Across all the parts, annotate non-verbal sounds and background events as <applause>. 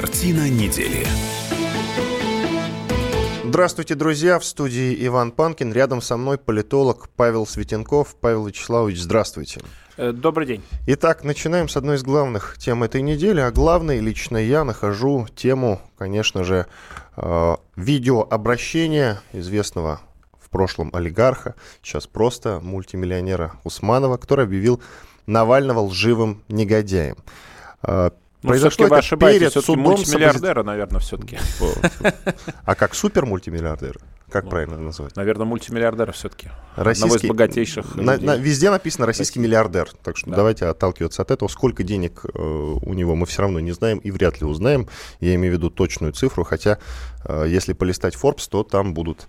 Картина недели. Здравствуйте, друзья! В студии Иван Панкин. Рядом со мной политолог Павел Светенков. Павел Вячеславович, здравствуйте. Э, добрый день. Итак, начинаем с одной из главных тем этой недели. А главной лично я нахожу тему, конечно же, э, видеообращения известного в прошлом олигарха, сейчас просто мультимиллионера Усманова, который объявил Навального лживым негодяем. Ну, Произошло вы ошибаетесь, перед судом мультимиллиардера, наверное, все-таки. <laughs> А как супер мультимиллиардер? Как ну, правильно называть? Наверное, мультимиллиардер все-таки. Российский... Одного из богатейших на, на, Везде написано российский миллиардер. Так что да. давайте отталкиваться от этого. Сколько денег э, у него мы все равно не знаем и вряд ли узнаем. Я имею в виду точную цифру. Хотя, э, если полистать Forbes, то там будут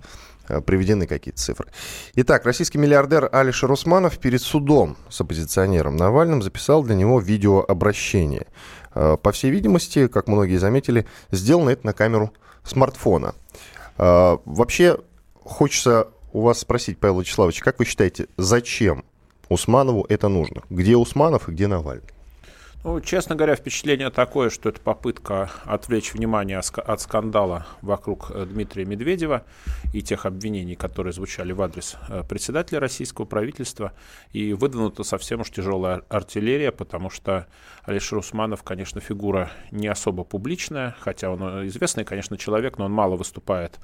э, приведены какие-то цифры. Итак, российский миллиардер Алишер Усманов перед судом с оппозиционером Навальным записал для него видеообращение. Э, по всей видимости, как многие заметили, сделано это на камеру смартфона. Э, вообще, хочется у вас спросить, Павел Вячеславович, как вы считаете, зачем Усманову это нужно? Где Усманов и где Навальный? Ну, честно говоря, впечатление такое, что это попытка отвлечь внимание от скандала вокруг э, Дмитрия Медведева и тех обвинений, которые звучали в адрес э, председателя российского правительства. И выдвинута совсем уж тяжелая артиллерия, потому что Алишер Усманов, конечно, фигура не особо публичная, хотя он э, известный, конечно, человек, но он мало выступает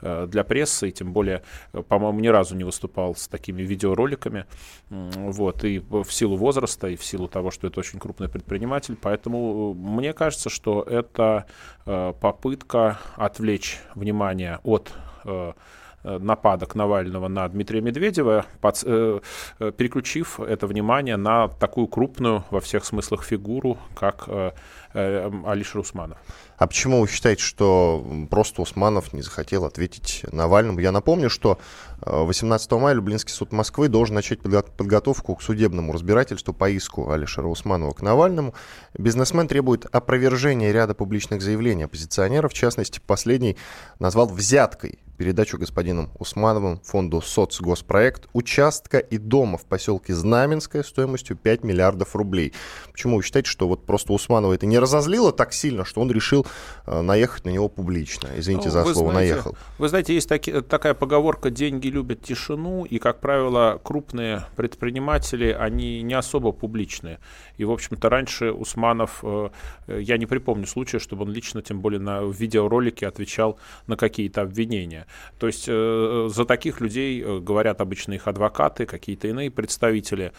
для прессы, и тем более, по-моему, ни разу не выступал с такими видеороликами. Вот, и в силу возраста, и в силу того, что это очень крупный предприниматель, поэтому э, мне кажется, что это э, попытка отвлечь внимание от э, нападок Навального на Дмитрия Медведева, под, э, переключив это внимание на такую крупную во всех смыслах фигуру, как э, Алишер Усманов. А почему вы считаете, что просто Усманов не захотел ответить Навальному? Я напомню, что 18 мая Люблинский суд Москвы должен начать подготовку к судебному разбирательству по иску Алишера Усманова к Навальному. Бизнесмен требует опровержения ряда публичных заявлений оппозиционеров. В частности, последний назвал взяткой передачу господином Усмановым фонду «Соцгоспроект» участка и дома в поселке Знаменское стоимостью 5 миллиардов рублей. Почему вы считаете, что вот просто Усманова это не разозлило так сильно, что он решил э, наехать на него публично? Извините ну, за слово знаете, «наехал». Вы знаете, есть таки, такая поговорка «деньги любят тишину, и, как правило, крупные предприниматели, они не особо публичные. И, в общем-то, раньше Усманов, э, я не припомню случая, чтобы он лично, тем более на видеоролике, отвечал на какие-то обвинения. То есть э, за таких людей э, говорят обычно их адвокаты, какие-то иные представители,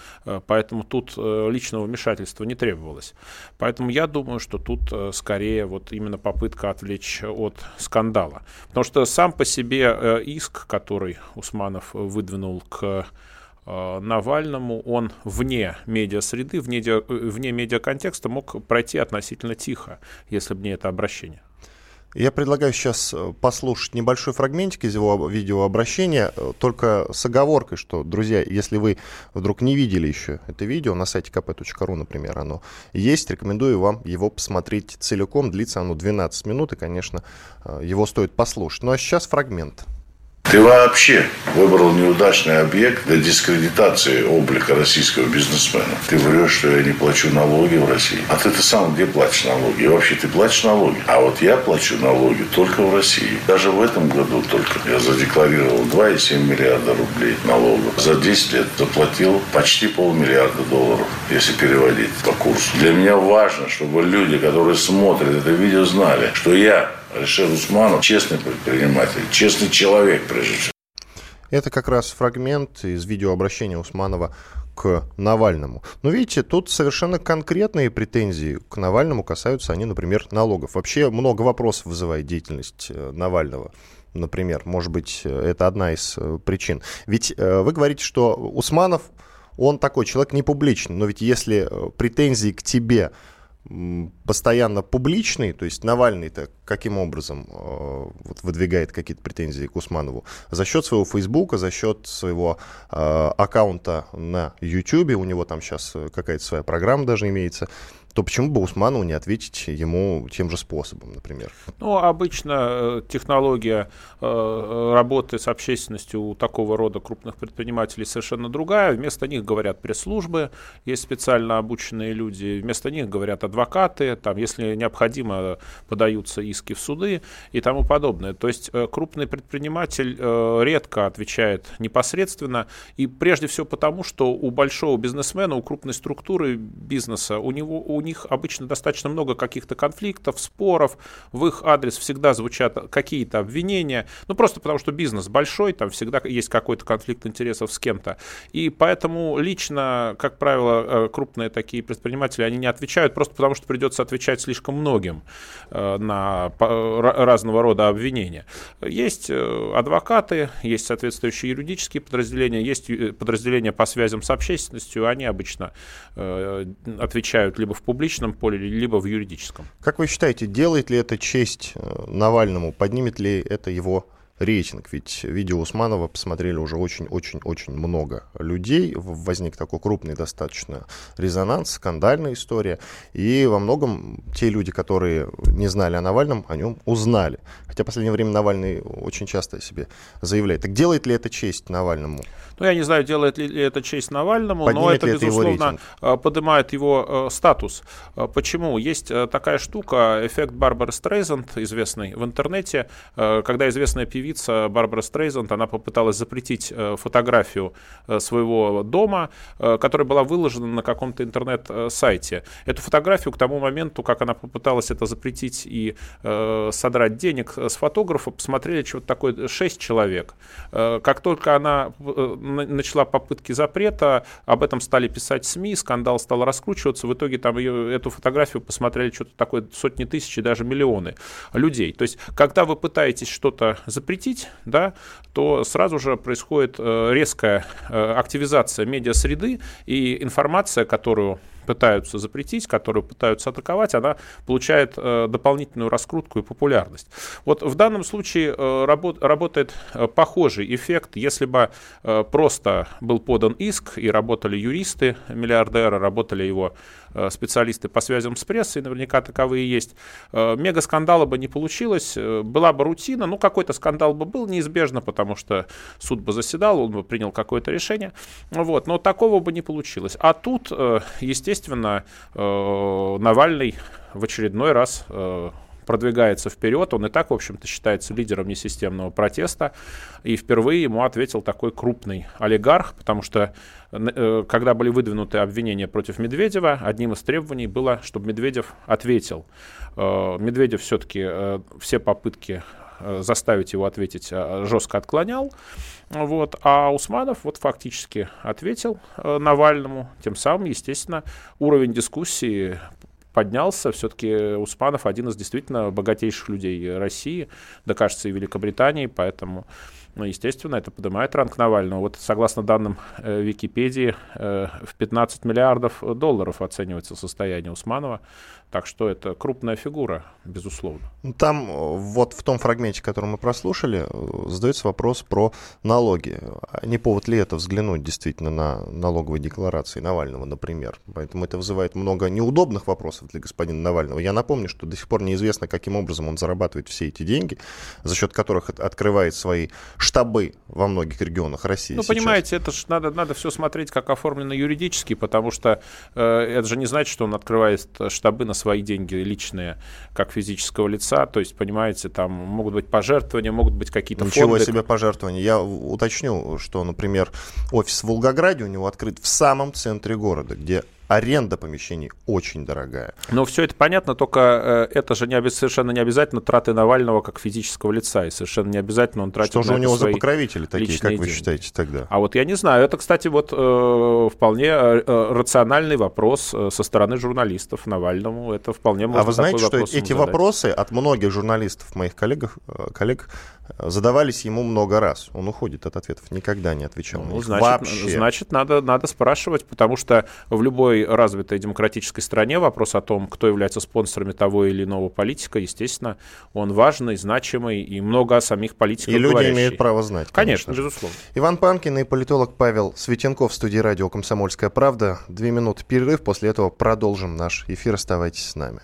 поэтому тут личного вмешательства не требовалось. Поэтому я думаю, что тут скорее вот именно попытка отвлечь от скандала. Потому что сам по себе иск, который Усманов выдвинул к э, Навальному, он вне медиа-среды, вне, э, вне медиа-контекста мог пройти относительно тихо, если бы не это обращение. Я предлагаю сейчас э, послушать небольшой фрагментик из его видеообращения, только с оговоркой, что, друзья, если вы вдруг не видели еще это видео, на сайте kp.ru, например, оно есть, рекомендую вам его посмотреть целиком, длится оно 12 минут, и, конечно, его стоит послушать. Ну а сейчас фрагмент. Ты вообще выбрал неудачный объект для дискредитации облика российского бизнесмена. Ты врешь, что я не плачу налоги в России. А ты-то сам где платишь налоги? И вообще ты платишь налоги. А вот я плачу налоги только в России. Даже в этом году только я задекларировал 2,7 миллиарда рублей налогов. За 10 лет заплатил почти полмиллиарда долларов, если переводить по курсу. Для меня важно, чтобы люди, которые смотрят это видео, знали, что я Алишер Усманов честный предприниматель, честный человек, прежде всего. Это как раз фрагмент из видеообращения Усманова к Навальному. Но видите, тут совершенно конкретные претензии к Навальному касаются они, например, налогов. Вообще много вопросов вызывает деятельность э, Навального. Например, может быть, это одна из э, причин. Ведь э, вы говорите, что Усманов, он такой человек не публичный, но ведь если претензии к тебе постоянно публичный, то есть Навальный-то каким образом э, вот, выдвигает какие-то претензии к Усманову? За счет своего Фейсбука, за счет своего э, аккаунта на YouTube, у него там сейчас какая-то своя программа даже имеется, то почему бы Усманову не ответить ему тем же способом, например? Ну, обычно э, технология э, работы с общественностью у такого рода крупных предпринимателей совершенно другая. Вместо них говорят пресс-службы, есть специально обученные люди, вместо них говорят адвокаты, там, если необходимо, подаются иски в суды и тому подобное. То есть э, крупный предприниматель редко отвечает непосредственно, и прежде всего потому, что у большого бизнесмена, у крупной структуры бизнеса, у него у них обычно достаточно много каких-то конфликтов, споров, в их адрес всегда звучат какие-то обвинения, ну просто потому что бизнес большой, там всегда есть какой-то конфликт интересов с кем-то. И поэтому лично, как правило, э, крупные такие предприниматели, они не отвечают просто потому, что придется отвечать слишком многим э, разного рода обвинения. Есть э, адвокаты, есть соответствующие юридические подразделения, есть подразделения по связям с общественностью, они обычно отвечают либо в публичном поле, либо в юридическом. Как вы считаете, делает ли это честь э, Навальному? Поднимет ли это его рейтинг, ведь видео Усманова посмотрели уже очень-очень-очень много людей, возник такой крупный достаточно резонанс, скандальная история, и во многом те люди, которые не знали о Навальном, о нем узнали. Хотя в последнее время Навальный очень часто о себе заявляет. Так делает ли это честь Навальному? Ну, я не знаю, делает ли это честь Навальному, Поднимет но это, безусловно, его э, поднимает его э, статус. Э, почему? Есть такая штука, эффект Барбары Стрейзанд, известный в интернете, когда известная певица певица Барбара Стрейзанд, она попыталась запретить э, фотографию э, своего дома, э, которая была выложена на каком-то интернет-сайте. Эту фотографию к тому моменту, как она попыталась это запретить и содрать денег с фотографа, посмотрели что-то такое 6 человек. Как только она начала попытки запрета, об этом стали писать СМИ, скандал стал раскручиваться, в итоге там ее, эту фотографию посмотрели что-то такое сотни тысяч и даже миллионы людей. То есть, когда вы пытаетесь что-то запретить, запретить, да, то сразу же происходит э, резкая э, активизация медиасреды, и информация, которую пытаются запретить, которую пытаются атаковать, она получает э, дополнительную раскрутку и популярность. Вот в данном случае э, работ, работает э, похожий эффект, если бы э, просто был подан иск и работали юристы миллиардера, работали его э, специалисты по связям с прессой, наверняка таковые есть, э, мега скандала бы не получилось, э, была бы рутина, ну какой-то скандал бы был неизбежно, потому что суд бы заседал, он бы принял какое-то решение, вот, но такого бы не получилось. А тут, э, естественно, естественно, э, Навальный в очередной раз э, продвигается вперед. Он и так, в общем-то, считается лидером несистемного протеста. И впервые ему ответил такой крупный олигарх, потому что э, когда были выдвинуты обвинения против Медведева, одним из требований было, чтобы Медведев ответил. Медведев все-таки все попытки заставить его ответить жестко отклонял. Вот. А Усманов вот фактически ответил э, Навальному. Тем самым, естественно, уровень дискуссии поднялся. Все-таки Усманов один из действительно богатейших людей России, да, кажется, и Великобритании, поэтому ну, естественно, это поднимает ранг Навального. Вот согласно данным э, Википедии, э, в 15 миллиардов долларов оценивается состояние Усманова. Так что это крупная фигура, безусловно. Ну, там э, вот в том фрагменте, который мы прослушали, э, задается вопрос про налоги. А не повод ли это взглянуть действительно на налоговые декларации Навального, например? Поэтому это вызывает много неудобных вопросов для господина Навального. Я напомню, что до сих пор неизвестно, каким образом он зарабатывает все эти деньги, за счет которых открывает свои штабы во многих регионах России. Ну, сейчас. понимаете, это же надо, надо все смотреть, как оформлено юридически, потому что э, это же не значит, что он открывает штабы на свои деньги личные, как физического лица. То есть, понимаете, там могут быть пожертвования, могут быть какие-то Ничего фонды. себе пожертвования. Я уточню, что, например, офис в Волгограде у него открыт в самом центре города, где аренда помещений очень дорогая. Но все это понятно, только э, это же не, совершенно не обязательно траты Навального как физического лица, и совершенно не обязательно он тратит Что же у него за покровители такие, как вы деньги. считаете тогда? А вот я не знаю, это, кстати, вот э, вполне э, э рациональный вопрос со стороны журналистов Навальному, это вполне можно А вы знаете, что эти задать. вопросы от многих журналистов, моих коллег, коллег задавались ему много раз. Он уходит от ответов, никогда не отвечал ну, на них значит, вообще. Значит, надо, надо спрашивать, потому что в любой любой развитой демократической стране вопрос о том, кто является спонсорами того или иного политика, естественно, он важный, значимый, и много о самих политиках И люди имеют право знать. Конечно, же. безусловно. Иван Панкин и политолог Павел Светенков в студии радио «Комсомольская правда». Две минуты перерыв, после этого продолжим наш эфир. Оставайтесь с нами.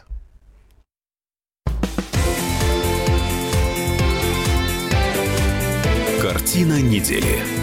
Картина недели.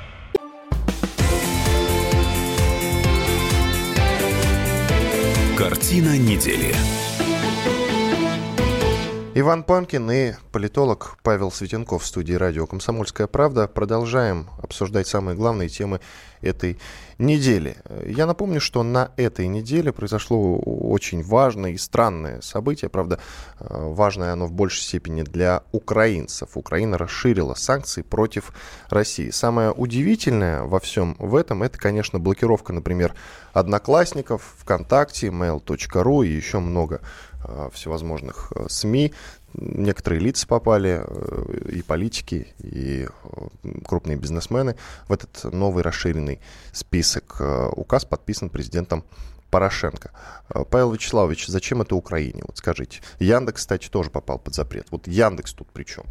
Картина недели. Иван Панкин и политолог Павел Светенков в студии радио «Комсомольская правда». Продолжаем обсуждать самые главные темы этой недели. Я напомню, что на этой неделе произошло очень важное и странное событие. Правда, важное оно в большей степени для украинцев. Украина расширила санкции против России. Самое удивительное во всем в этом, это, конечно, блокировка, например, Одноклассников, ВКонтакте, mail.ru и еще много Э, всевозможных э, СМИ. Некоторые лица попали, э, и политики, и крупные бизнесмены в этот новый расширенный список. Указ подписан президентом Порошенко. Павел Вячеславович, зачем это Украине? Вот скажите. Яндекс, кстати, тоже попал под запрет. Вот Яндекс тут при чем?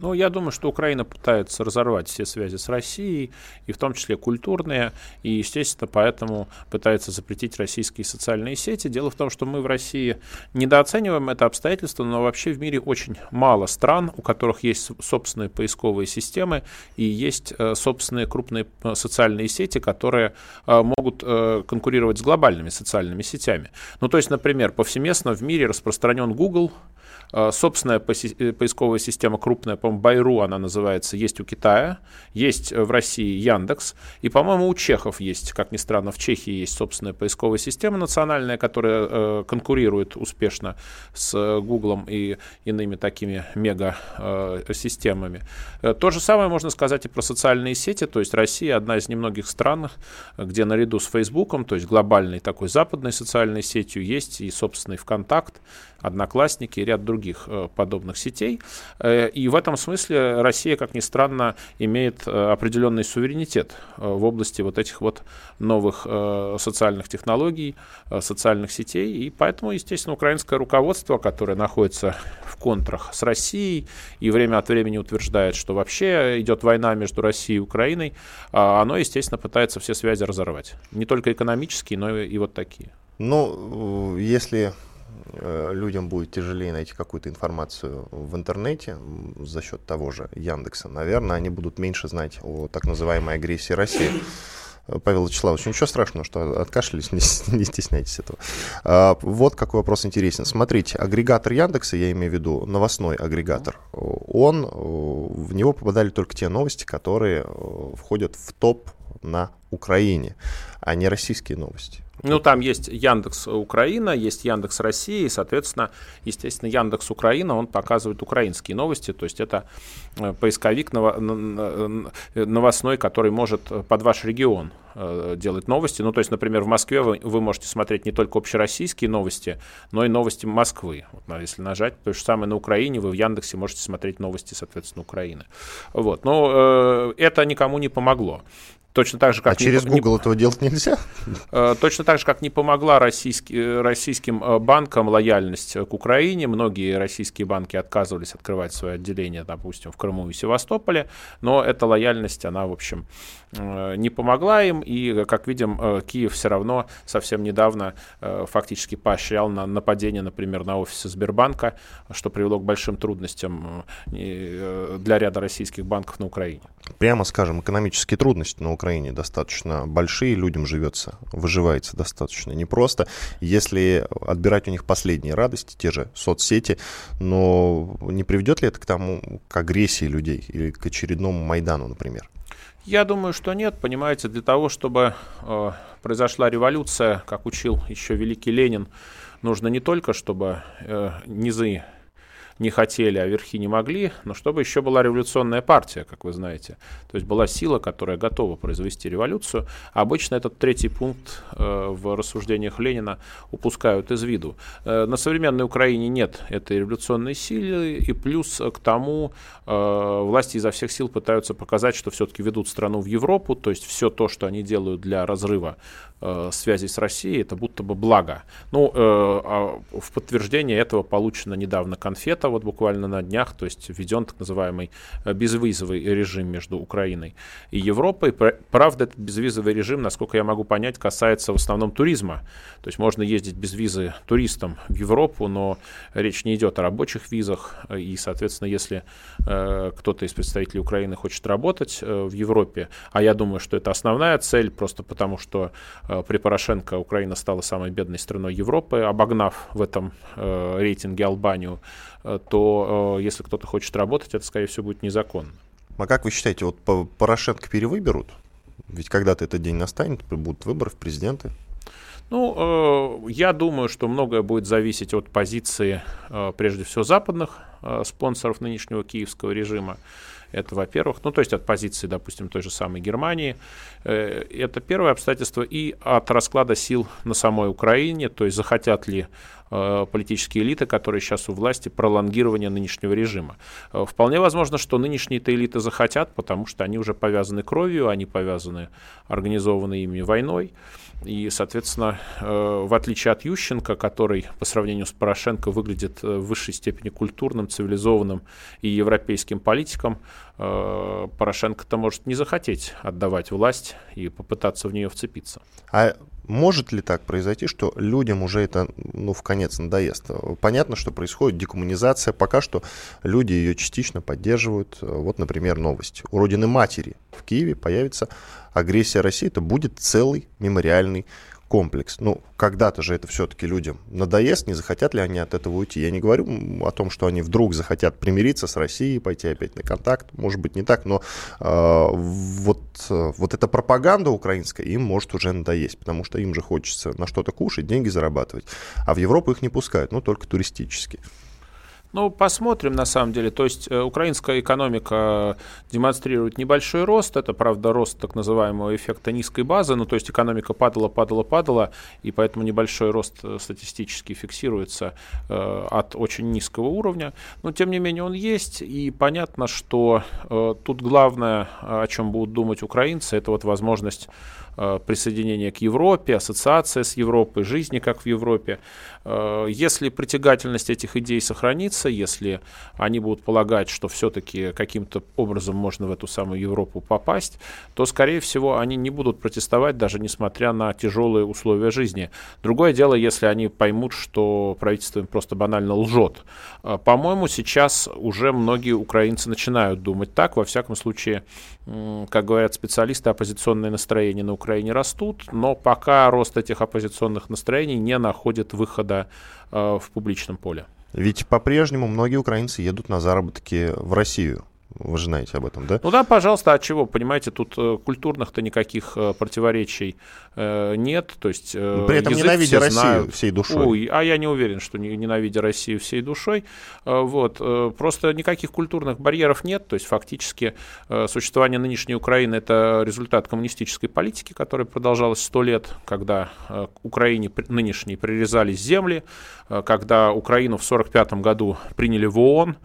Ну, я думаю, что Украина пытается разорвать все связи с Россией, и в том числе культурные, и, естественно, поэтому пытается запретить российские социальные сети. Дело в том, что мы в России недооцениваем это обстоятельство, но вообще в мире очень мало стран, у которых есть собственные поисковые системы и есть э, собственные крупные э, социальные сети, которые э, могут конкурировать с глобальными социальными сетями. Ну, то есть, например, повсеместно в мире распространен Google, собственная поисковая система крупная, по-моему, Байру она называется, есть у Китая, есть в России Яндекс, и, по-моему, у чехов есть, как ни странно, в Чехии есть собственная поисковая система национальная, которая э, конкурирует успешно с Гуглом и иными такими мега-системами. То же самое можно сказать и про социальные сети, то есть Россия одна из немногих стран, где наряду с Фейсбуком, то есть глобальной такой западной социальной сетью, есть и собственный ВКонтакт, Одноклассники и ряд других э, подобных сетей. Э, и в этом смысле Россия, как ни странно, имеет э, определенный суверенитет в области вот этих вот новых социальных технологий, социальных сетей. И поэтому, естественно, украинское руководство, которое находится в контрах с Россией и время от времени утверждает, что вообще идет война между Россией и Украиной, оно, естественно, пытается все связи разорвать. Не только экономические, но и вот такие. Ну, если Э, людям будет тяжелее найти какую-то информацию в интернете за счет того же Яндекса, наверное, они будут меньше знать о так называемой агрессии России. Павел Вячеславович, ничего страшного, что откашлялись, <laughs> не, не стесняйтесь этого. А, вот какой вопрос интересен. Смотрите, агрегатор Яндекса, я имею в виду новостной агрегатор, он, в него попадали только те новости, которые входят в топ на Украине, а не российские новости. Ну, там есть Яндекс Украина, есть Яндекс Россия, и, соответственно, естественно, Яндекс Украина, он показывает украинские новости, то есть это э, поисковик новостной, который может под ваш регион э, делать новости. Ну, то есть, например, в Москве вы, вы можете смотреть не только общероссийские новости, но и новости Москвы. Вот, если нажать, то же самое на Украине, вы в Яндексе можете смотреть новости, соответственно, Украины. Вот. Но э, это никому не помогло. Точно так же, как а через не, Google не, этого делать нельзя? Э, точно так же, как не помогла российский, э, российским э, банкам лояльность к Украине. Многие российские банки отказывались открывать свои отделения, допустим, в Крыму и Севастополе. Но эта лояльность, она, в общем, не помогла им. И, как видим, Киев все равно совсем недавно фактически поощрял на нападение, например, на офисы Сбербанка, что привело к большим трудностям для ряда российских банков на Украине. Прямо скажем, экономические трудности на Украине Украине достаточно большие, людям живется, выживается достаточно непросто. Если отбирать у них последние радости, те же соцсети, но не приведет ли это к тому, к агрессии людей или к очередному Майдану, например? Я думаю, что нет. Понимаете, для того, чтобы э, произошла революция, как учил еще великий Ленин, нужно не только, чтобы э, низы не хотели, а верхи не могли, но чтобы еще была революционная партия, как вы знаете. То есть была сила, которая готова произвести революцию. обычно этот третий пункт э, в рассуждениях Ленина упускают из виду. Э, на современной Украине нет этой революционной силы, и плюс к тому э, власти изо всех сил пытаются показать, что все-таки ведут страну в Европу, то есть все то, что они делают для разрыва связи с Россией, это будто бы благо. Ну, э, а в подтверждение этого получена недавно конфета, вот буквально на днях, то есть введен так называемый э, безвизовый режим между Украиной и Европой. Правда, этот безвизовый режим, насколько я могу понять, касается в основном туризма. То есть можно ездить без визы туристам в Европу, но речь не идет о рабочих визах, и, соответственно, если э, кто-то из представителей Украины хочет работать э, в Европе, а я думаю, что это основная цель, просто потому что Э, при Порошенко Украина стала самой бедной страной Европы, обогнав в этом э, рейтинге Албанию, то если кто-то хочет работать, это, скорее всего, будет незаконно. А как вы считаете, вот Порошенко перевыберут? Ведь когда-то этот день настанет, будут выборы в президенты. Ну, я думаю, что многое будет зависеть от позиции, прежде всего, западных спонсоров нынешнего киевского режима. Это, во-первых, ну, то есть от позиции, допустим, той же самой Германии. Э, это первое обстоятельство. И от расклада сил на самой Украине, то есть захотят ли э, политические элиты, которые сейчас у власти, пролонгирование нынешнего режима. Э, вполне возможно, что нынешние-то элиты захотят, потому что они уже повязаны кровью, они повязаны организованной ими войной. И, соответственно, э, в отличие от Ющенко, который по сравнению с Порошенко выглядит э, в высшей степени культурным, цивилизованным и европейским политиком, э, Порошенко-то может не захотеть отдавать власть и попытаться в нее вцепиться. А может ли так произойти, что людям уже это ну, в конец надоест? Понятно, что происходит декоммунизация. Пока что люди ее частично поддерживают. Вот, например, новость. У родины матери в Киеве появится агрессия России. Это будет целый мемориальный комплекс. Ну, когда-то же это все-таки людям надоест, не захотят ли они от этого уйти. Я не говорю о том, что они вдруг захотят примириться с Россией, пойти опять на контакт. Может быть, не так, но э, вот, вот эта пропаганда украинская им может уже надоесть, потому что им же хочется на что-то кушать, деньги зарабатывать. А в Европу их не пускают, ну, только туристически. Ну, посмотрим, на самом деле. То есть э, украинская экономика демонстрирует небольшой рост. Это, правда, рост так называемого эффекта низкой базы. Ну, то есть экономика падала, падала, падала, и поэтому небольшой рост э, статистически фиксируется э, от очень низкого уровня. Но, тем не менее, он есть, и понятно, что э, тут главное, о чем будут думать украинцы, это вот возможность Э, присоединения к Европе, ассоциация с Европой, жизни как в Европе. Э, если притягательность этих идей сохранится, если они будут полагать, что все-таки каким-то образом можно в эту самую Европу попасть, то, скорее всего, они не будут протестовать, даже несмотря на тяжелые условия жизни. Другое дело, если они поймут, что правительство им просто банально лжет. Э, по-моему, сейчас уже многие украинцы начинают думать так. Во всяком случае, как говорят специалисты, оппозиционное настроение на Украине растут, но пока рост этих оппозиционных настроений не находит выхода э, в публичном поле. Ведь по-прежнему многие украинцы едут на заработки в Россию. Вы же знаете об этом, да? Ну да, пожалуйста, от чего? Понимаете, тут э, культурных-то никаких э, противоречий э, нет. То есть, При этом ненавидя Россию знают. всей душой. Ой, а я не уверен, что не, ненавидя Россию всей душой. Вот, просто никаких культурных барьеров нет. То есть фактически существование нынешней Украины это результат коммунистической политики, которая продолжалась сто лет, когда Украине нынешней прирезались земли, когда Украину в 1945 году приняли в ООН.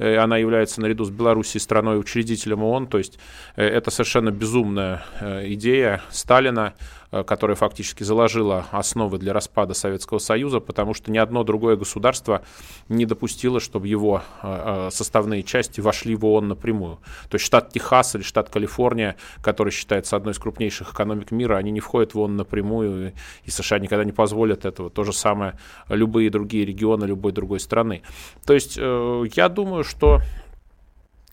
Э, она является наряду с Белоруссией страной-учредителем ООН, то есть э, это совершенно безумная э, идея Сталина которая фактически заложила основы для распада Советского Союза, потому что ни одно другое государство не допустило, чтобы его э, э, составные части вошли в ООН напрямую. То есть штат Техас или штат Калифорния, который считается одной из крупнейших экономик мира, они не входят в ООН напрямую, и США никогда не позволят этого. То же самое любые другие регионы любой другой страны. То есть я думаю, что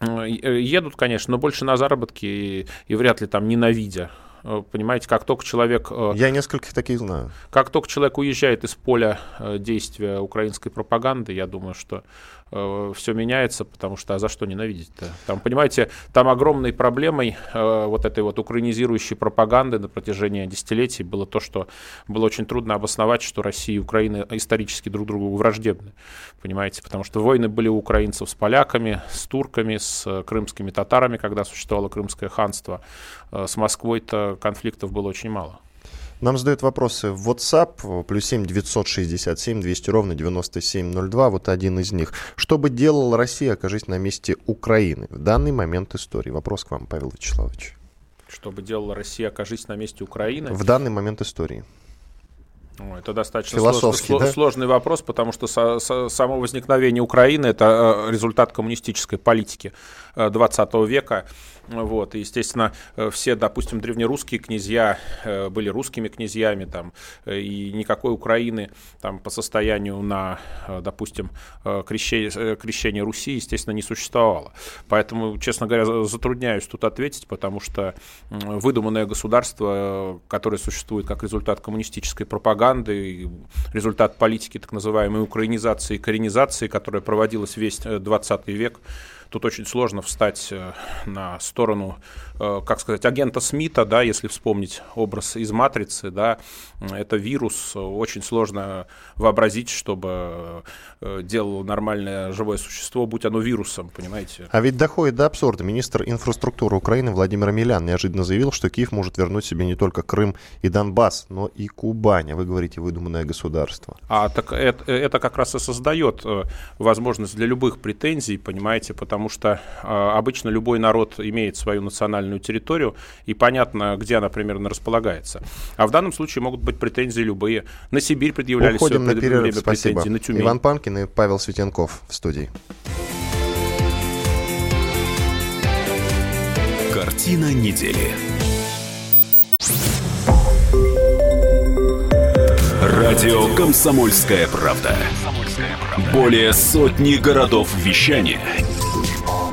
едут, конечно, но больше на заработки и, и вряд ли там ненавидя Э, понимаете, как только человек... Э, Я нескольких таких знаю. Как только человек уезжает из поля э, действия украинской пропаганды, я думаю, что э, все меняется, потому что а за что ненавидеть-то? Там, понимаете, там огромной проблемой э, вот этой вот украинизирующей пропаганды на протяжении десятилетий было то, что было очень трудно обосновать, что Россия и Украина исторически друг другу враждебны, понимаете, потому что войны были у украинцев с поляками, с турками, с крымскими татарами, когда существовало Крымское ханство, э, с Москвой-то конфликтов было очень мало. Нам задают вопросы в WhatsApp, плюс 7 967 200 ровно 9702, вот один из них. Что бы делала Россия, окажись на месте Украины в данный момент истории? Вопрос к вам, Павел Вячеславович. Что бы делала Россия, окажись на месте Украины? В данный момент истории. Это достаточно сложный, да? сложный вопрос, потому что со, со, само возникновение Украины это э, результат коммунистической политики 20 э, века. Вот, и, естественно, э, все, допустим, древнерусские князья э, были русскими князьями, там, э, и никакой Украины там, по состоянию на, допустим, крещение, крещение Руси, естественно, не существовало. Поэтому, честно говоря, затрудняюсь тут ответить, потому что выдуманное государство, которое существует как результат коммунистической пропаганды, результат политики так называемой украинизации и коренизации, которая проводилась весь 20 век, Тут очень сложно встать э, на сторону, э, как сказать, агента Смита, да, если вспомнить образ из «Матрицы», да, это вирус, очень сложно вообразить, чтобы э, делало нормальное живое существо, будь оно вирусом, понимаете? А ведь доходит до абсурда. Министр инфраструктуры Украины Владимир Милян неожиданно заявил, что Киев может вернуть себе не только Крым и Донбасс, но и Кубань. А вы говорите выдуманное государство. А так это, это как раз и создает возможность для любых претензий, понимаете, потому потому что э, обычно любой народ имеет свою национальную территорию, и понятно, где она примерно располагается. А в данном случае могут быть претензии любые. На Сибирь предъявлялись Уходим на перерыв, время спасибо. претензий, на Тюмень. Иван Панкин и Павел Светенков в студии. Картина недели. Радио «Комсомольская правда». Более сотни городов вещания –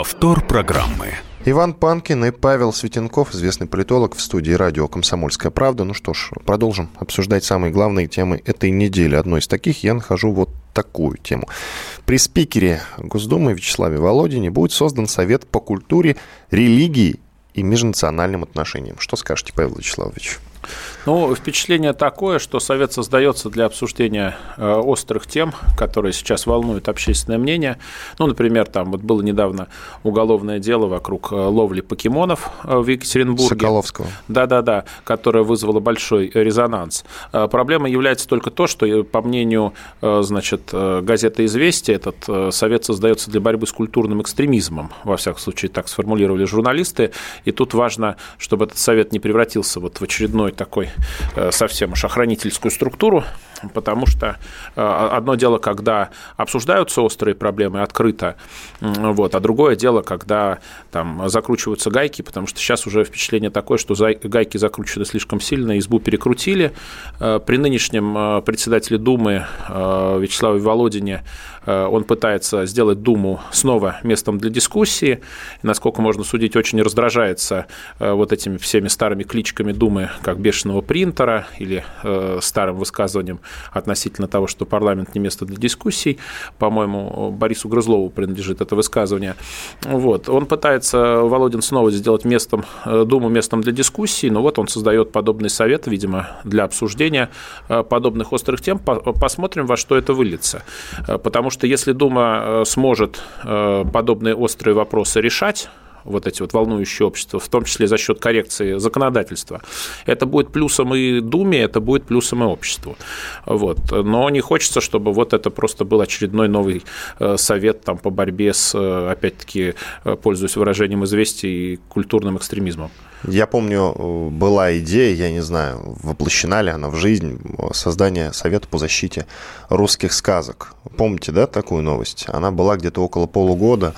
Повтор программы. Иван Панкин и Павел Светенков, известный политолог в студии радио «Комсомольская правда». Ну что ж, продолжим обсуждать самые главные темы этой недели. Одной из таких я нахожу вот такую тему. При спикере Госдумы Вячеславе Володине будет создан Совет по культуре, религии и межнациональным отношениям. Что скажете, Павел Вячеславович? Ну, впечатление такое, что Совет создается для обсуждения э, острых тем, которые сейчас волнуют общественное мнение. Ну, например, там вот было недавно уголовное дело вокруг э, ловли покемонов э, в Екатеринбурге. Соколовского. Да-да-да, которое вызвало большой резонанс. Э, проблема является только то, что, по мнению, значит, газеты «Известия», этот Совет создается для борьбы с культурным экстремизмом. Во всяком случае, так сформулировали журналисты. И тут важно, чтобы этот Совет не превратился вот в очередной такой э, совсем уж охранительскую структуру, потому что э, одно дело, когда обсуждаются острые проблемы открыто, вот, а другое дело, когда там закручиваются гайки, потому что сейчас уже впечатление такое, что гайки закручены слишком сильно, избу перекрутили. Э, при нынешнем председателе Думы Вячеславе Володине он пытается сделать Думу снова местом для дискуссии. насколько можно судить, очень раздражается вот этими всеми старыми кличками Думы, как бешеного принтера или э, старым высказыванием относительно того, что парламент не место для дискуссий. По-моему, Борису Грызлову принадлежит это высказывание. Вот. Он пытается, Володин, снова сделать местом, э, Думу местом для дискуссий, но вот он создает подобный совет, видимо, для обсуждения э, подобных острых тем. Посмотрим, во что это выльется. Э, потому что если Дума сможет подобные острые вопросы решать, вот эти вот волнующие общества, в том числе за счет коррекции законодательства. Это будет плюсом и Думе, это будет плюсом и обществу. Вот. Но не хочется, чтобы вот это просто был очередной новый э, совет там, по борьбе с, э, опять-таки, э, пользуясь выражением известий, культурным экстремизмом. Я помню, была идея, я не знаю, воплощена ли она в жизнь, создание Совета по защите русских сказок. Помните, да, такую новость? Она была где-то около полугода,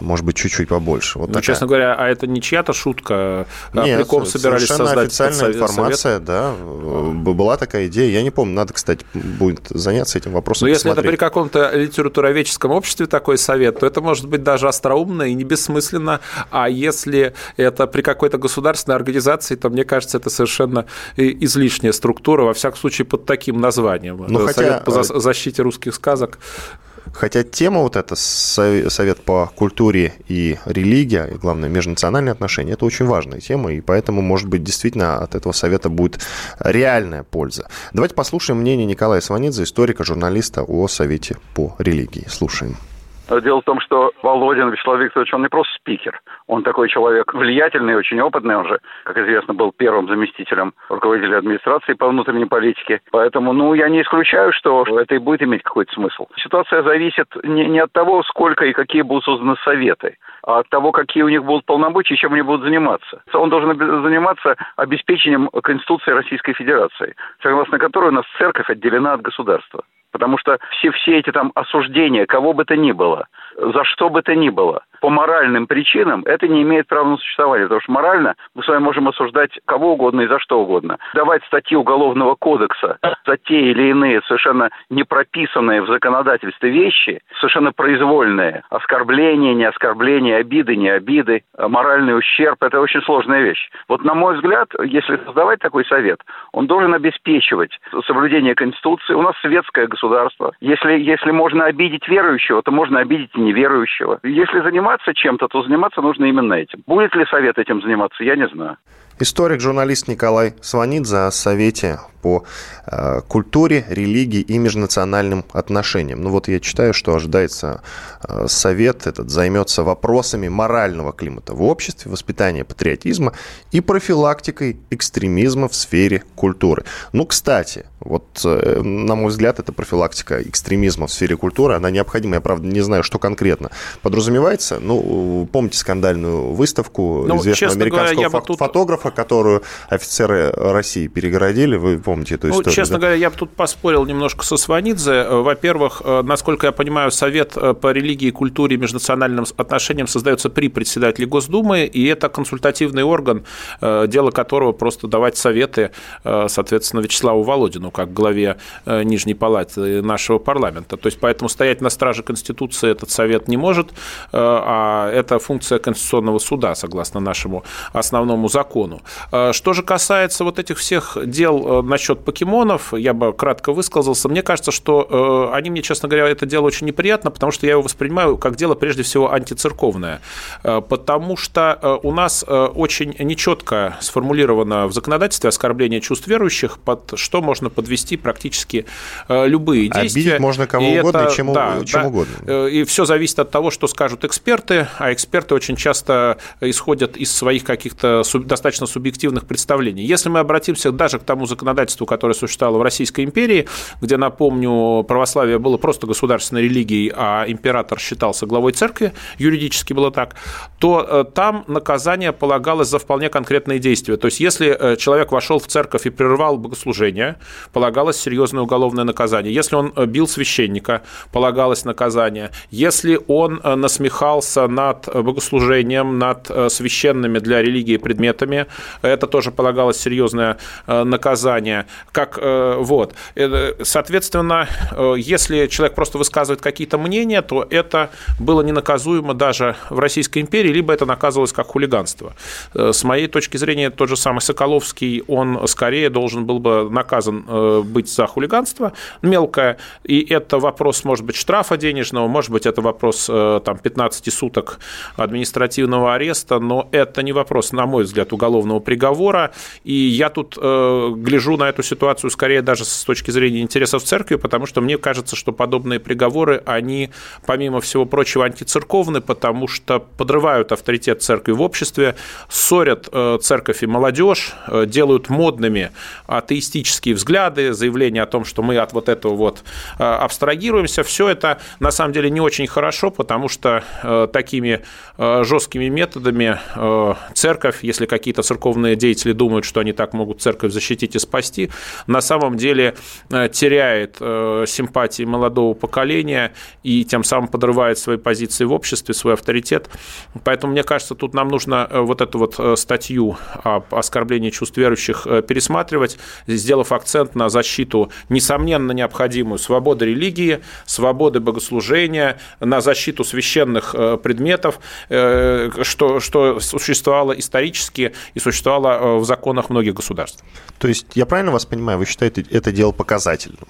может быть, чуть-чуть побольше. Вот ну, такая. честно говоря, а это не чья-то шутка? А Нет, Приком собирались создать официальная информация, совет? да. Была такая идея. Я не помню, надо, кстати, будет заняться этим вопросом. Но если это при каком-то литературоведческом обществе такой совет, то это может быть даже остроумно и не бессмысленно. А если это при какой-то государственной организации, то мне кажется, это совершенно излишняя структура, во всяком случае, под таким названием. Ну, Совет хотя... по э, защите русских сказок. Хотя тема вот эта, совет по культуре и религия, и главное, межнациональные отношения, это очень важная тема, и поэтому, может быть, действительно от этого совета будет реальная польза. Давайте послушаем мнение Николая Сванидзе, историка, журналиста о совете по религии. Слушаем. Дело в том, что Володин Вячеслав Викторович, он не просто спикер. Он такой человек влиятельный, очень опытный. Он же, как известно, был первым заместителем руководителя администрации по внутренней политике. Поэтому, ну, я не исключаю, что это и будет иметь какой-то смысл. Ситуация зависит не, не от того, сколько и какие будут созданы советы, а от того, какие у них будут полномочия и чем они будут заниматься. Он должен заниматься обеспечением Конституции Российской Федерации, согласно которой у нас церковь отделена от государства. Потому что все, все эти там осуждения, кого бы то ни было, за что бы то ни было, по моральным причинам это не имеет права на существование. Потому что морально мы с вами можем осуждать кого угодно и за что угодно. Давать статьи Уголовного кодекса за те или иные совершенно не прописанные в законодательстве вещи, совершенно произвольные. Оскорбление, не оскорбление, обиды, не обиды, моральный ущерб – это очень сложная вещь. Вот на мой взгляд, если создавать такой совет, он должен обеспечивать соблюдение Конституции. У нас светское государство. Если, если можно обидеть верующего, то можно обидеть неверующего. Если заниматься чем-то, то заниматься нужно именно этим. Будет ли совет этим заниматься, я не знаю. Историк, журналист Николай Сванидзе о Совете по э, культуре, религии и межнациональным отношениям. Ну вот я читаю, что ожидается э, Совет этот займется вопросами морального климата в обществе, воспитания патриотизма и профилактикой экстремизма в сфере культуры. Ну, кстати, вот, э, на мой взгляд, эта профилактика экстремизма в сфере культуры, она необходима. Я, правда, не знаю, что конкретно подразумевается. Ну, помните скандальную выставку ну, известного американского говоря, фото- фотографа, катастрофа, которую офицеры России перегородили, вы помните эту ну, историю? Честно да? говоря, я бы тут поспорил немножко со Сванидзе. Во-первых, э, насколько я понимаю, Совет э, по религии, культуре и межнациональным отношениям создается при председателе Госдумы, и это консультативный орган, э, дело которого просто давать советы, соответственно, Вячеславу Володину, как главе Нижней Палаты нашего парламента. То есть, поэтому стоять на страже Конституции этот совет не может, а это функция Конституционного суда, согласно нашему основному закону покемону. А, что же касается вот этих всех дел э, насчет покемонов, я бы кратко высказался. Мне кажется, что э, они мне, честно говоря, это дело очень неприятно, потому что я его воспринимаю как дело прежде всего антицерковное. Э, потому что у нас очень нечетко сформулировано в законодательстве оскорбление чувств верующих, под что можно подвести практически любые действия. Обидеть можно кого и угодно, это, чем, да, чем да, угодно. И все зависит от того, что скажут эксперты, а эксперты очень часто исходят из своих каких-то достаточно достаточно субъективных представлений. Если мы обратимся даже к тому законодательству, которое существовало в Российской империи, где, напомню, православие было просто государственной религией, а император считался главой церкви, юридически было так, то э, там наказание полагалось за вполне конкретные действия. То есть, если э, человек вошел в церковь и прервал богослужение, полагалось серьезное уголовное наказание. Если он э, бил священника, полагалось наказание. Если он насмехался над богослужением, над священными для религии предметами, это тоже полагалось серьезное э, наказание. Как, э, вот. Э, соответственно, если человек просто высказывает какие-то мнения, то это было ненаказуемо даже в Российской империи, либо это наказывалось как хулиганство. С моей точки зрения, тот же самый Соколовский, он скорее должен был бы наказан быть за хулиганство мелкое, и это вопрос, может быть, штрафа денежного, может быть, это вопрос там, 15 суток административного ареста, но это не вопрос, на мой взгляд, уголовного уголовного приговора. И я тут э, гляжу на эту ситуацию скорее даже с точки зрения интересов церкви, потому что мне кажется, что подобные приговоры, они, помимо всего прочего, антицерковны, потому что подрывают авторитет церкви в обществе, ссорят э, церковь и молодежь, э, делают модными атеистические взгляды, заявления о том, что мы от вот этого вот э, абстрагируемся. Все это на самом деле не очень хорошо, потому что э, такими э, жесткими методами э, церковь, если какие-то церковные деятели думают, что они так могут церковь защитить и спасти, на самом деле теряет симпатии молодого поколения и тем самым подрывает свои позиции в обществе, свой авторитет. Поэтому, мне кажется, тут нам нужно вот эту вот статью об оскорблении чувств верующих пересматривать, сделав акцент на защиту, несомненно, необходимую свободы религии, свободы богослужения, на защиту священных э, предметов, э, что, что существовало исторически и существовало э, в законах многих государств. То есть, я правильно вас понимаю, вы считаете это дело показательным?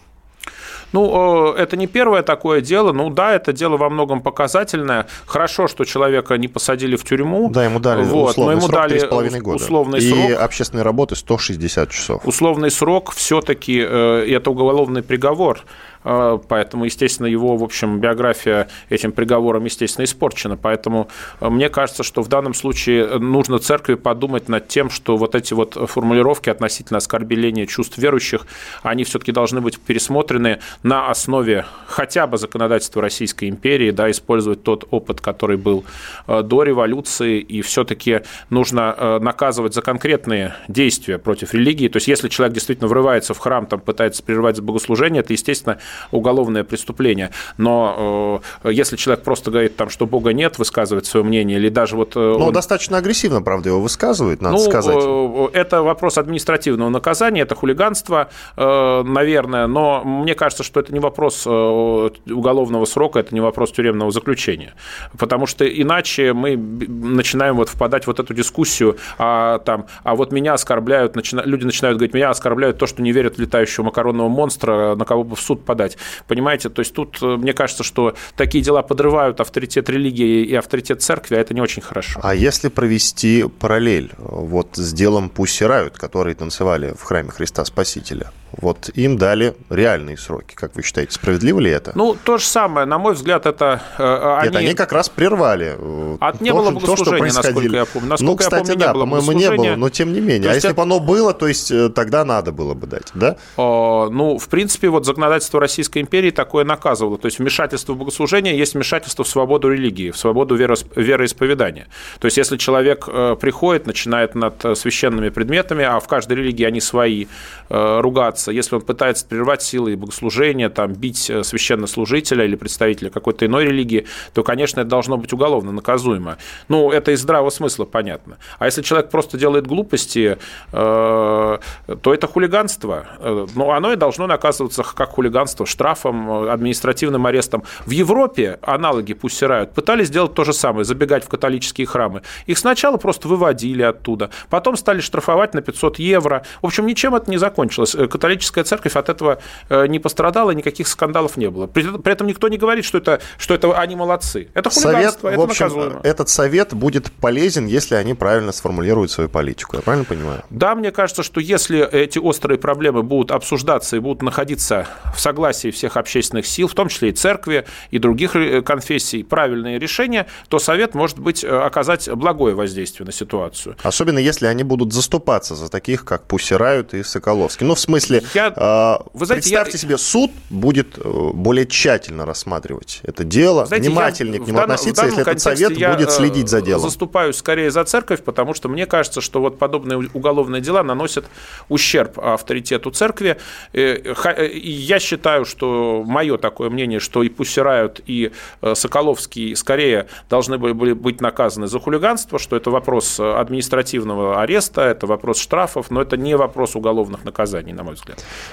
Ну, это не первое такое дело. Ну да, это дело во многом показательное. Хорошо, что человека не посадили в тюрьму. Да, ему дали вот, условный но ему срок дали 3,5 года. Условный и срок. общественной работы 160 часов. Условный срок все-таки это уголовный приговор. А, поэтому, естественно, его, в общем, биография этим приговором, естественно, испорчена. Поэтому а, мне кажется, что в данном случае нужно церкви подумать над тем, что вот эти вот формулировки относительно оскорбления чувств верующих, они все-таки должны быть пересмотрены на основе хотя бы законодательства Российской империи, да, использовать тот опыт, который был а, до революции, и все-таки нужно наказывать за конкретные действия против религии. То есть, если человек действительно врывается в храм, там пытается прерывать богослужение, это, естественно, уголовное преступление. Но э, если человек просто говорит, там, что Бога нет, высказывает свое мнение, или даже вот... Э, ну, он... достаточно агрессивно, правда, его высказывает, надо ну, сказать. Э, это вопрос административного наказания, это хулиганство, наверное, но мне кажется, что это не вопрос уголовного срока, это не вопрос тюремного заключения. Потому что иначе мы начинаем вот впадать в вот эту дискуссию, а, там, а вот меня оскорбляют, начина... люди начинают говорить, меня оскорбляют то, что не верят в летающего макаронного монстра, на кого бы в суд подать подать. Понимаете, то есть тут э, мне кажется, что такие дела подрывают авторитет религии и авторитет церкви, а это не очень хорошо. А если провести параллель вот с делом Пусси Рают, которые танцевали в храме Христа Спасителя? Вот им дали реальные сроки. Как вы считаете, справедливо ли это? Ну, то же самое. На мой взгляд, это... Э, они... Нет, они как раз прервали э, От не то, было богослужения, то, насколько я помню. Насколько ну, кстати, помню, да, по-моему, не было, но тем не менее. То а если это... бы оно было, то есть э, тогда надо было бы дать, да? О, ну, в принципе, вот законодательство Российской империи такое наказывало. То есть вмешательство в богослужение есть вмешательство в свободу религии, в свободу вероисповедания. То есть если человек приходит, начинает над священными предметами, а в каждой религии они свои, ругаться, пытается, если он пытается прервать силы богослужения, там, бить э, священнослужителя или представителя какой-то иной религии, то, конечно, это должно быть уголовно наказуемо. Ну, это из здравого смысла понятно. А если человек просто делает глупости, э, то это хулиганство. Э, ну, оно и должно наказываться как хулиганство штрафом, административным арестом. В Европе аналоги пусть сирают, пытались сделать то же самое, забегать в католические храмы. Их сначала просто выводили оттуда, потом стали штрафовать на 500 евро. В общем, ничем это не закончилось. Католическая церковь от этого э, не пострадала, никаких скандалов не было. При, при этом никто не говорит, что это, что это они молодцы. Это хулиганство, совет, это в общем, наказуемо. Этот совет будет полезен, если они правильно сформулируют свою политику. Я правильно понимаю? Да, мне кажется, что если эти острые проблемы будут обсуждаться и будут находиться в согласии всех общественных сил, в том числе и церкви, и других э, конфессий, правильные решения, то совет может быть э, оказать благое воздействие на ситуацию. Особенно если они будут заступаться за таких, как Пусирают и Соколовский. Ну, в смысле, я, а, вы знаете, представьте я... себе, суд будет э, более тщательно рассматривать это дело, знаете, внимательнее к нему данном, относиться, если этот совет будет следить за делом. заступаюсь скорее за церковь, потому что мне кажется, что вот подобные уголовные дела наносят ущерб авторитету церкви. Э, э, я считаю, что мое такое мнение, что и Пусирают, и Соколовский скорее должны были быть наказаны за хулиганство, что это вопрос административного ареста, это вопрос штрафов, но это не вопрос уголовных наказаний, на мой взгляд.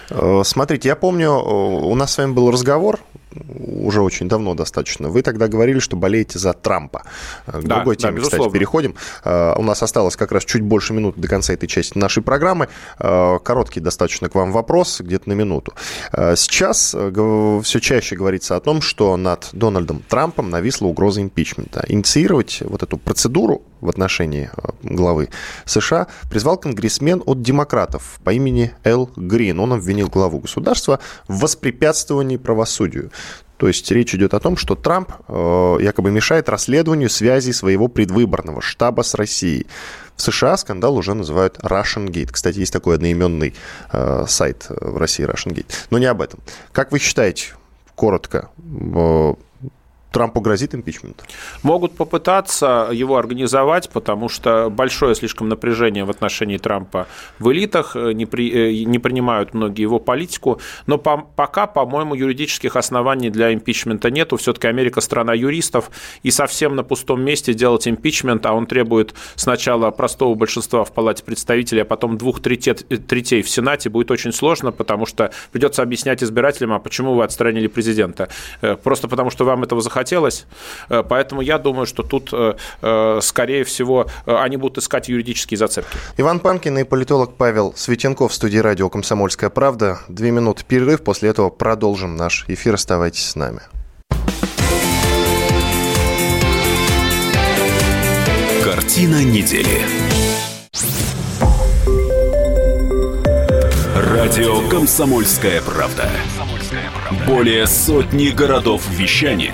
Э, смотрите, я помню, э, у нас с вами был разговор уже очень давно достаточно. Вы тогда говорили, что болеете за Трампа. Э, к да, другой теме, да, кстати, переходим. У нас осталось как раз чуть больше минуты до конца этой части нашей программы. Короткий достаточно к вам вопрос, где-то на минуту. Сейчас все чаще говорится о том, что над Дональдом Трампом нависла угроза импичмента. Инициировать вот эту процедуру в отношении главы США призвал конгрессмен от демократов по имени Эл Грин. Он обвинил главу государства в воспрепятствовании правосудию. То есть речь идет о том, что Трамп э, якобы мешает расследованию связи своего предвыборного штаба с Россией. В США скандал уже называют Russian Gate. Кстати, есть такой одноименный э, сайт в России Russian Gate. Но не об этом. Как вы считаете, коротко, э, Трампу грозит импичмент? Могут попытаться его организовать, потому что большое слишком напряжение в отношении Трампа в элитах, э, не, при, э, не принимают многие его политику, но по, пока, по-моему, юридических оснований для импичмента нету. Все-таки Америка страна юристов, и совсем на пустом месте делать импичмент, а он требует сначала простого большинства в Палате представителей, а потом двух третей, третей в Сенате, будет очень сложно, потому что придется объяснять избирателям, а почему вы отстранили президента. Э, просто потому, что вам этого захотелось. Э, поэтому я думаю, что тут, э, скорее всего, они будут искать юридические зацепки. Иван Панкин и политолог Павел Светенков в студии радио «Комсомольская правда». Две минуты перерыв, после этого продолжим наш эфир. Оставайтесь с нами. Картина недели. Радио «Комсомольская правда». Более сотни городов вещания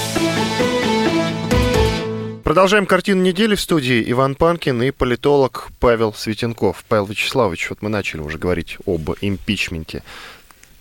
Продолжаем картину недели в студии Иван Панкин и политолог Павел Светенков. Павел Вячеславович, вот мы начали уже говорить об импичменте.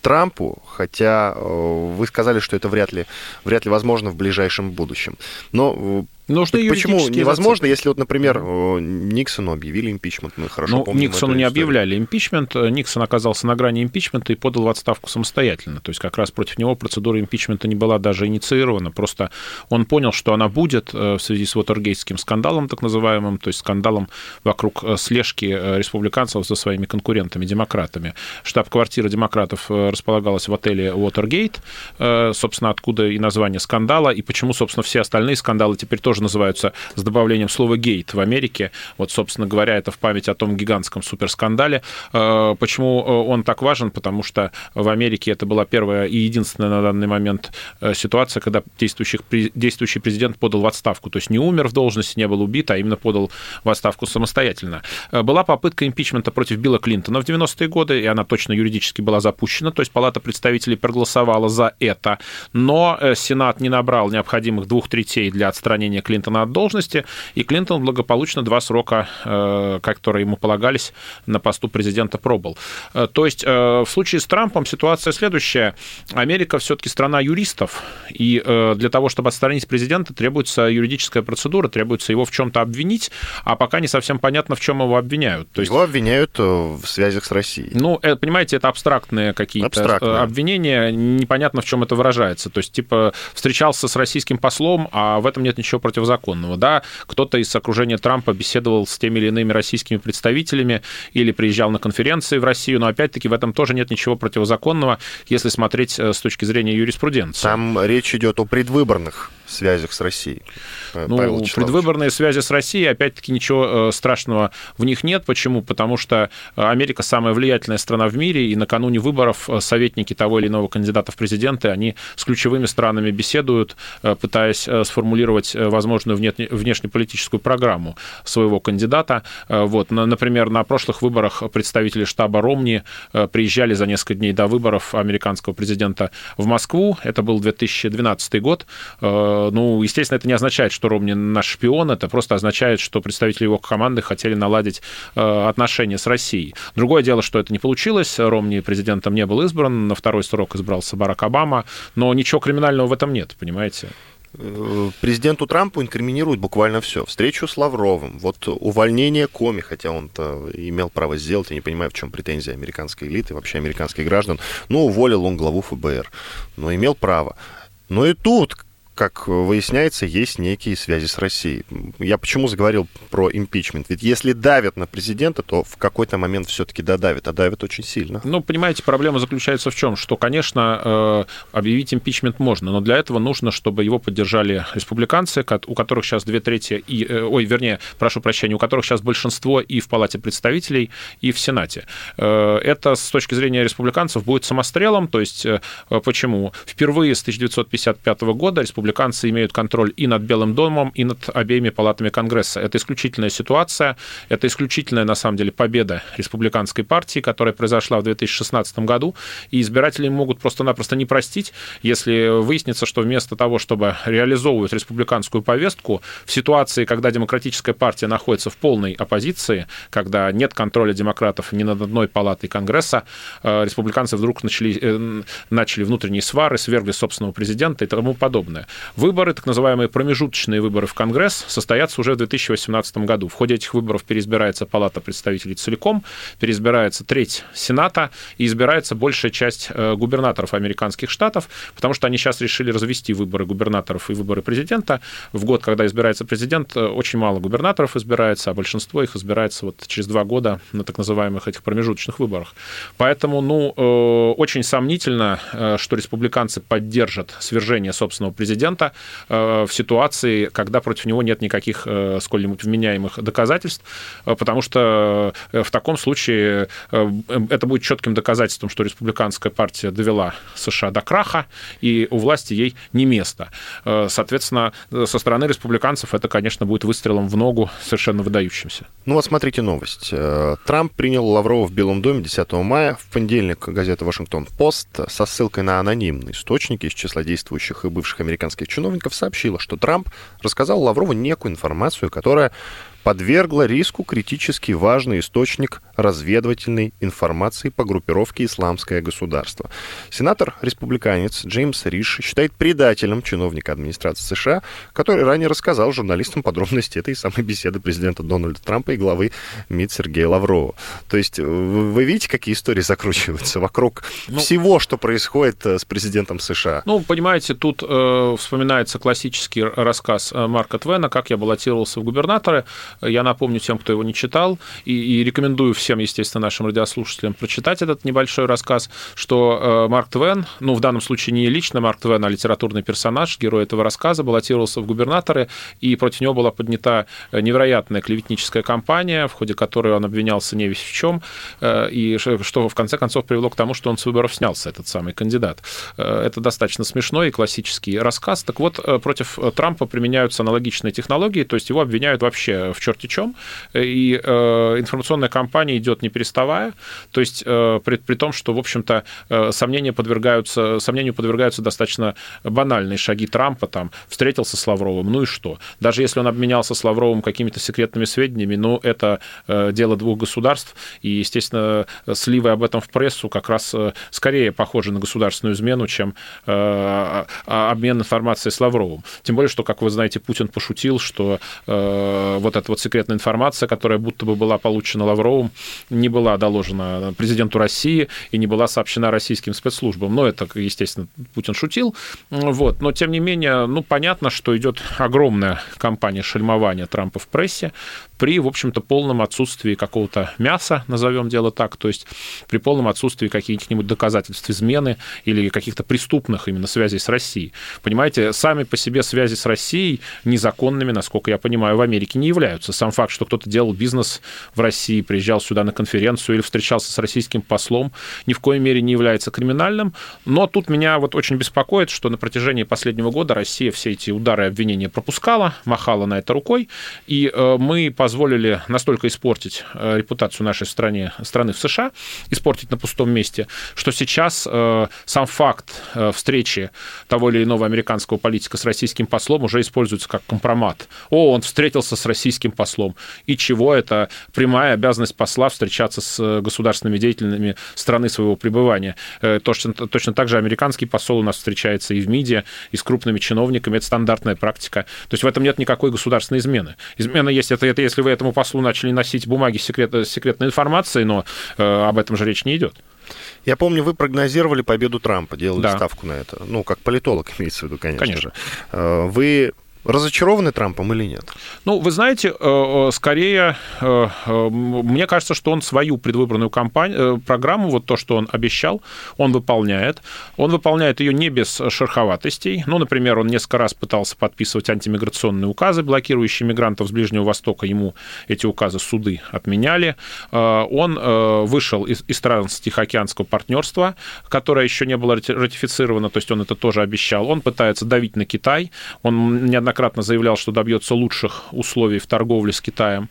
Трампу, хотя э, вы сказали, что это вряд ли, вряд ли возможно в ближайшем будущем. Но э, Нужны Почему невозможно, если вот, например, Никсону объявили импичмент, мы хорошо ну, помним Никсону не объявляли импичмент, Никсон оказался на грани импичмента и подал в отставку самостоятельно. То есть как раз против него процедура импичмента не была даже инициирована, просто он понял, что она будет э, в связи с Уотергейтским скандалом, так называемым, то есть скандалом вокруг э, слежки э, республиканцев за своими конкурентами, демократами. Штаб-квартира демократов располагалась в отеле Уотергейт, собственно, откуда и название скандала, и почему, собственно, все остальные скандалы теперь тоже тоже называются с добавлением слова «гейт» в Америке. Вот, собственно говоря, это в память о том гигантском суперскандале. Э, почему э, он так важен? Потому что в Америке это была первая и единственная на данный момент э, ситуация, когда действующий, действующий президент подал в отставку. То есть не умер в должности, не был убит, а именно подал в отставку самостоятельно. Была попытка импичмента против Билла Клинтона в 90-е годы, и она точно юридически была запущена. То есть Палата представителей проголосовала за это. Но Сенат не набрал необходимых двух третей для отстранения Клинтона от должности, и Клинтон благополучно два срока, э, которые ему полагались, на посту президента пробыл. Э, то есть э, в случае с Трампом ситуация следующая. Америка все-таки страна юристов, и для того, чтобы отстранить президента, требуется юридическая процедура, требуется его в чем-то обвинить, а пока не совсем понятно, в чем его обвиняют. То есть... Его обвиняют в связях с Россией. Ну, понимаете, это абстрактные какие-то Абстрактные. обвинения, непонятно, в чем это выражается. То есть, типа, встречался с российским послом, а в этом нет ничего противозаконного. Да, кто-то из окружения Трампа беседовал с теми или иными российскими представителями или приезжал на конференции в Россию, но опять-таки в этом тоже нет ничего противозаконного, если смотреть э, с точки зрения юриспруденции. Там речь идет о предвыборных связях с Россией. Ну, предвыборные связи с Россией, опять-таки, ничего э, страшного в них нет. Почему? Потому что э, Америка самая влиятельная страна в мире, и накануне выборов э, советники того или иного кандидата в президенты, они с ключевыми странами беседуют, пытаясь сформулировать возможную внешнеполитическую программу своего кандидата. Вот, например, на прошлых выборах представители штаба Ромни приезжали за несколько дней до выборов американского президента в Москву. Это был 2012 год. Ну, естественно, это не означает, что Ромни наш шпион, это просто означает, что представители его команды хотели наладить э, отношения с Россией. Другое дело, что это не получилось, Ромни президентом не был избран, на второй срок избрался Барак Обама, но ничего криминального в этом нет, понимаете? Э, президенту Трампу инкриминируют буквально все. Встречу с Лавровым, вот увольнение Коми, хотя он-то имел право сделать, я не понимаю, в чем претензия американской элиты, вообще американских граждан. Ну, уволил он главу ФБР, но имел право. Но и тут как выясняется, есть некие связи с Россией. Я почему заговорил про импичмент? Ведь если давят на президента, то в какой-то момент все-таки додавят, а давят очень сильно. Ну, понимаете, проблема заключается в чем? Что, конечно, э, объявить импичмент можно, но для этого нужно, чтобы его поддержали республиканцы, у которых сейчас две трети, и, э, ой, вернее, прошу прощения, у которых сейчас большинство и в Палате представителей, и в Сенате. Э, это с точки зрения республиканцев будет самострелом, то есть почему? Впервые с 1955 года республиканцы республиканцы имеют контроль и над Белым домом, и над обеими палатами Конгресса. Это исключительная ситуация, это исключительная, на самом деле, победа республиканской партии, которая произошла в 2016 году, и избиратели могут просто-напросто не простить, если выяснится, что вместо того, чтобы реализовывать республиканскую повестку, в ситуации, когда демократическая партия находится в полной оппозиции, когда нет контроля демократов ни над одной палатой Конгресса, э, республиканцы вдруг начали, э, начали внутренние свары, свергли собственного президента и тому подобное. Выборы, так называемые промежуточные выборы в Конгресс, состоятся уже в 2018 году. В ходе этих выборов переизбирается Палата представителей целиком, переизбирается треть Сената и избирается большая часть э, губернаторов американских штатов, потому что они сейчас решили развести выборы губернаторов и выборы президента. В год, когда избирается президент, очень мало губернаторов избирается, а большинство их избирается вот через два года на так называемых этих промежуточных выборах. Поэтому, ну, очень сомнительно, что республиканцы поддержат свержение собственного президента э, в ситуации, когда против него нет никаких э, сколь-нибудь вменяемых доказательств, э, потому что в таком случае это будет четким доказательством, что республиканская партия довела США до краха, и у власти ей не место. Соответственно, со стороны республиканцев это, конечно, будет выстрелом в ногу совершенно выдающимся. Ну вот смотрите новость. Трамп принял Лаврова в Белом доме 10 мая. В понедельник газета «Вашингтон-Пост» со ссылкой на анонимный источник из числа действующих и бывших американских чиновников сообщила, что Трамп рассказал Лаврову некую информацию, которая подвергла риску критически важный источник разведывательной информации по группировке «Исламское государство». Сенатор-республиканец Джеймс Риш считает предателем чиновника администрации США, который ранее рассказал журналистам подробности этой самой беседы президента Дональда Трампа и главы МИД Сергея Лаврова. То есть э, вы видите, какие истории закручиваются вокруг ну, всего, что происходит э, с президентом США? Ну, понимаете, тут э, вспоминается классический рассказ э, Марка Твена, как я баллотировался в губернаторы. Я напомню тем, кто его не читал, и, и рекомендую всем, естественно, нашим радиослушателям прочитать этот небольшой рассказ, что э, Марк Твен, ну, в данном случае не лично Марк Твен, а литературный персонаж, герой этого рассказа, баллотировался в губернаторы, и против него была поднята невероятная клеветническая кампания, в ходе которой он обвинялся не весь в чем, э, и что в конце концов привело к тому, что он с выборов снялся, этот самый кандидат. Э, это достаточно смешной и классический рассказ. Так вот, против Трампа применяются аналогичные технологии, то есть его обвиняют вообще в в чем, и э, информационная кампания идет не переставая, то есть э, при, при том, что, в общем-то, э, сомнения подвергаются, сомнению подвергаются достаточно банальные шаги Трампа, там, встретился с Лавровым, ну и что? Даже если он обменялся с Лавровым какими-то секретными сведениями, ну, это дело двух государств, и, естественно, сливы об этом в прессу как раз скорее похожи на государственную измену, чем обмен информацией с Лавровым. Тем более, что, как вы знаете, Путин пошутил, что вот это вот секретная информация, которая будто бы была получена Лавровым, не была доложена президенту России и не была сообщена российским спецслужбам. Но это, естественно, Путин шутил. Вот. Но, тем не менее, ну, понятно, что идет огромная кампания шельмования Трампа в прессе при, в общем-то, полном отсутствии какого-то мяса, назовем дело так, то есть при полном отсутствии каких-нибудь доказательств измены или каких-то преступных именно связей с Россией. Понимаете, сами по себе связи с Россией незаконными, насколько я понимаю, в Америке не являются являются. Сам факт, что кто-то делал бизнес в России, приезжал сюда на конференцию или встречался с российским послом, ни в коей мере не является криминальным. Но тут меня вот очень беспокоит, что на протяжении последнего года Россия все эти удары и обвинения пропускала, махала на это рукой, и э, мы позволили настолько испортить э, репутацию нашей стране, страны в США, испортить на пустом месте, что сейчас э, сам факт встречи того или иного американского политика с российским послом уже используется как компромат. О, он встретился с российским российским послом, и чего это прямая обязанность посла встречаться с э, государственными деятелями страны своего пребывания. Э, точно, точно так же американский посол у нас встречается и в МИДе, и с крупными чиновниками, это стандартная практика. То есть в этом нет никакой государственной измены. Измена есть, это, это если вы этому послу начали носить бумаги с секрет, секретной информацией, но э, об этом же речь не идет. Я помню, вы прогнозировали победу Трампа, делали да. ставку на это. Ну, как политолог <laughs> имеется в виду, конечно, конечно. же. Э, вы Разочарованы Трампом или нет? Ну, вы знаете, э, э, скорее, э, мне кажется, что он свою предвыборную кампанию, программу, вот то, что он обещал, он выполняет. Он выполняет ее не без шероховатостей. Ну, например, он несколько раз пытался подписывать антимиграционные указы, блокирующие мигрантов с Ближнего Востока. Ему эти указы суды отменяли. Он вышел из, из Тихоокеанского партнерства, которое еще не было ратифицировано, то есть он это тоже обещал. Он пытается давить на Китай. Он неоднократно неоднократно заявлял, что добьется лучших условий в торговле с Китаем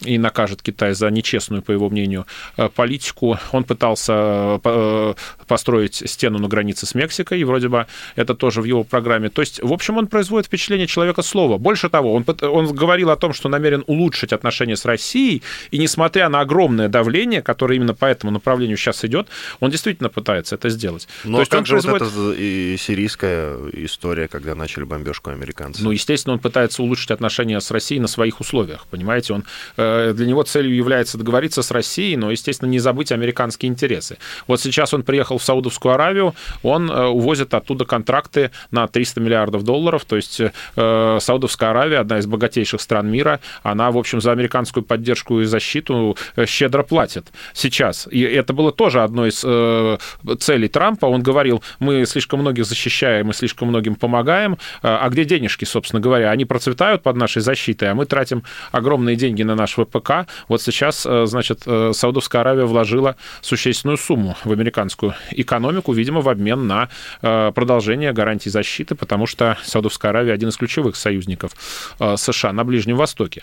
и накажет Китай за нечестную, по его мнению, э, политику. Он пытался э, построить стену на границе с Мексикой, и вроде бы это тоже в его программе. То есть, в общем, он производит впечатление человека слова. Больше того, он, он говорил о том, что намерен улучшить отношения с Россией, и несмотря на огромное давление, которое именно по этому направлению сейчас идет, он действительно пытается это сделать. Но То есть как же производит... вот эта и сирийская история, когда начали бомбежку американцы? Ну, естественно, он пытается улучшить отношения с Россией на своих условиях, понимаете? Он, э, для него целью является договориться с Россией, но, естественно, не забыть американские интересы. Вот сейчас он приехал в Саудовскую Аравию, он э, увозит оттуда контракты на 300 миллиардов долларов, то есть э, Саудовская Аравия, одна из богатейших стран мира, она, в общем, за американскую поддержку и защиту щедро платит сейчас. И это было тоже одной из целей Трампа. Он говорил, мы слишком многих защищаем, мы слишком многим помогаем, а где денежки, собственно? Собственно говоря. Они процветают под нашей защитой, а мы тратим огромные деньги на наш ВПК. Вот сейчас, э, значит, э, Саудовская Аравия вложила существенную сумму в американскую экономику, видимо, в обмен на э, продолжение гарантий защиты, потому что Саудовская Аравия один из ключевых союзников США на Ближнем Востоке.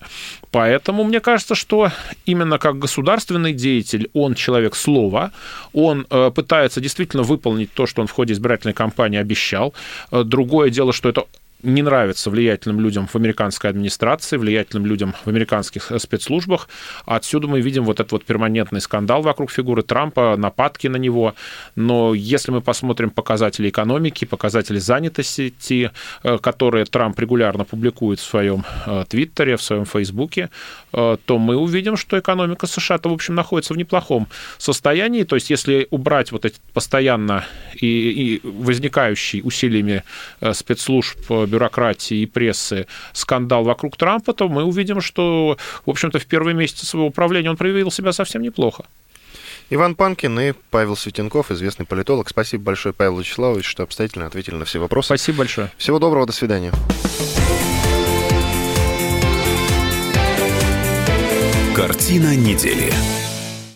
Поэтому мне кажется, что именно как государственный деятель, он человек слова, он пытается действительно выполнить то, что он в ходе избирательной кампании обещал. Другое дело, что это не нравится влиятельным людям в американской администрации, влиятельным людям в американских э, спецслужбах. Отсюда мы видим вот этот вот перманентный скандал вокруг фигуры Трампа, нападки на него. Но если мы посмотрим показатели экономики, показатели занятости, э, которые Трамп регулярно публикует в своем э, Твиттере, в своем Фейсбуке, то мы увидим, что экономика США-то, в общем, находится в неплохом состоянии. То есть если убрать вот эти постоянно и, и возникающие усилиями спецслужб бюрократии и прессы скандал вокруг Трампа, то мы увидим, что, в общем-то, в первые месяцы своего управления он проявил себя совсем неплохо. Иван Панкин и Павел Светенков, известный политолог. Спасибо большое, Павел Вячеславович, что обстоятельно ответили на все вопросы. Спасибо большое. Всего доброго, до свидания. Картина недели.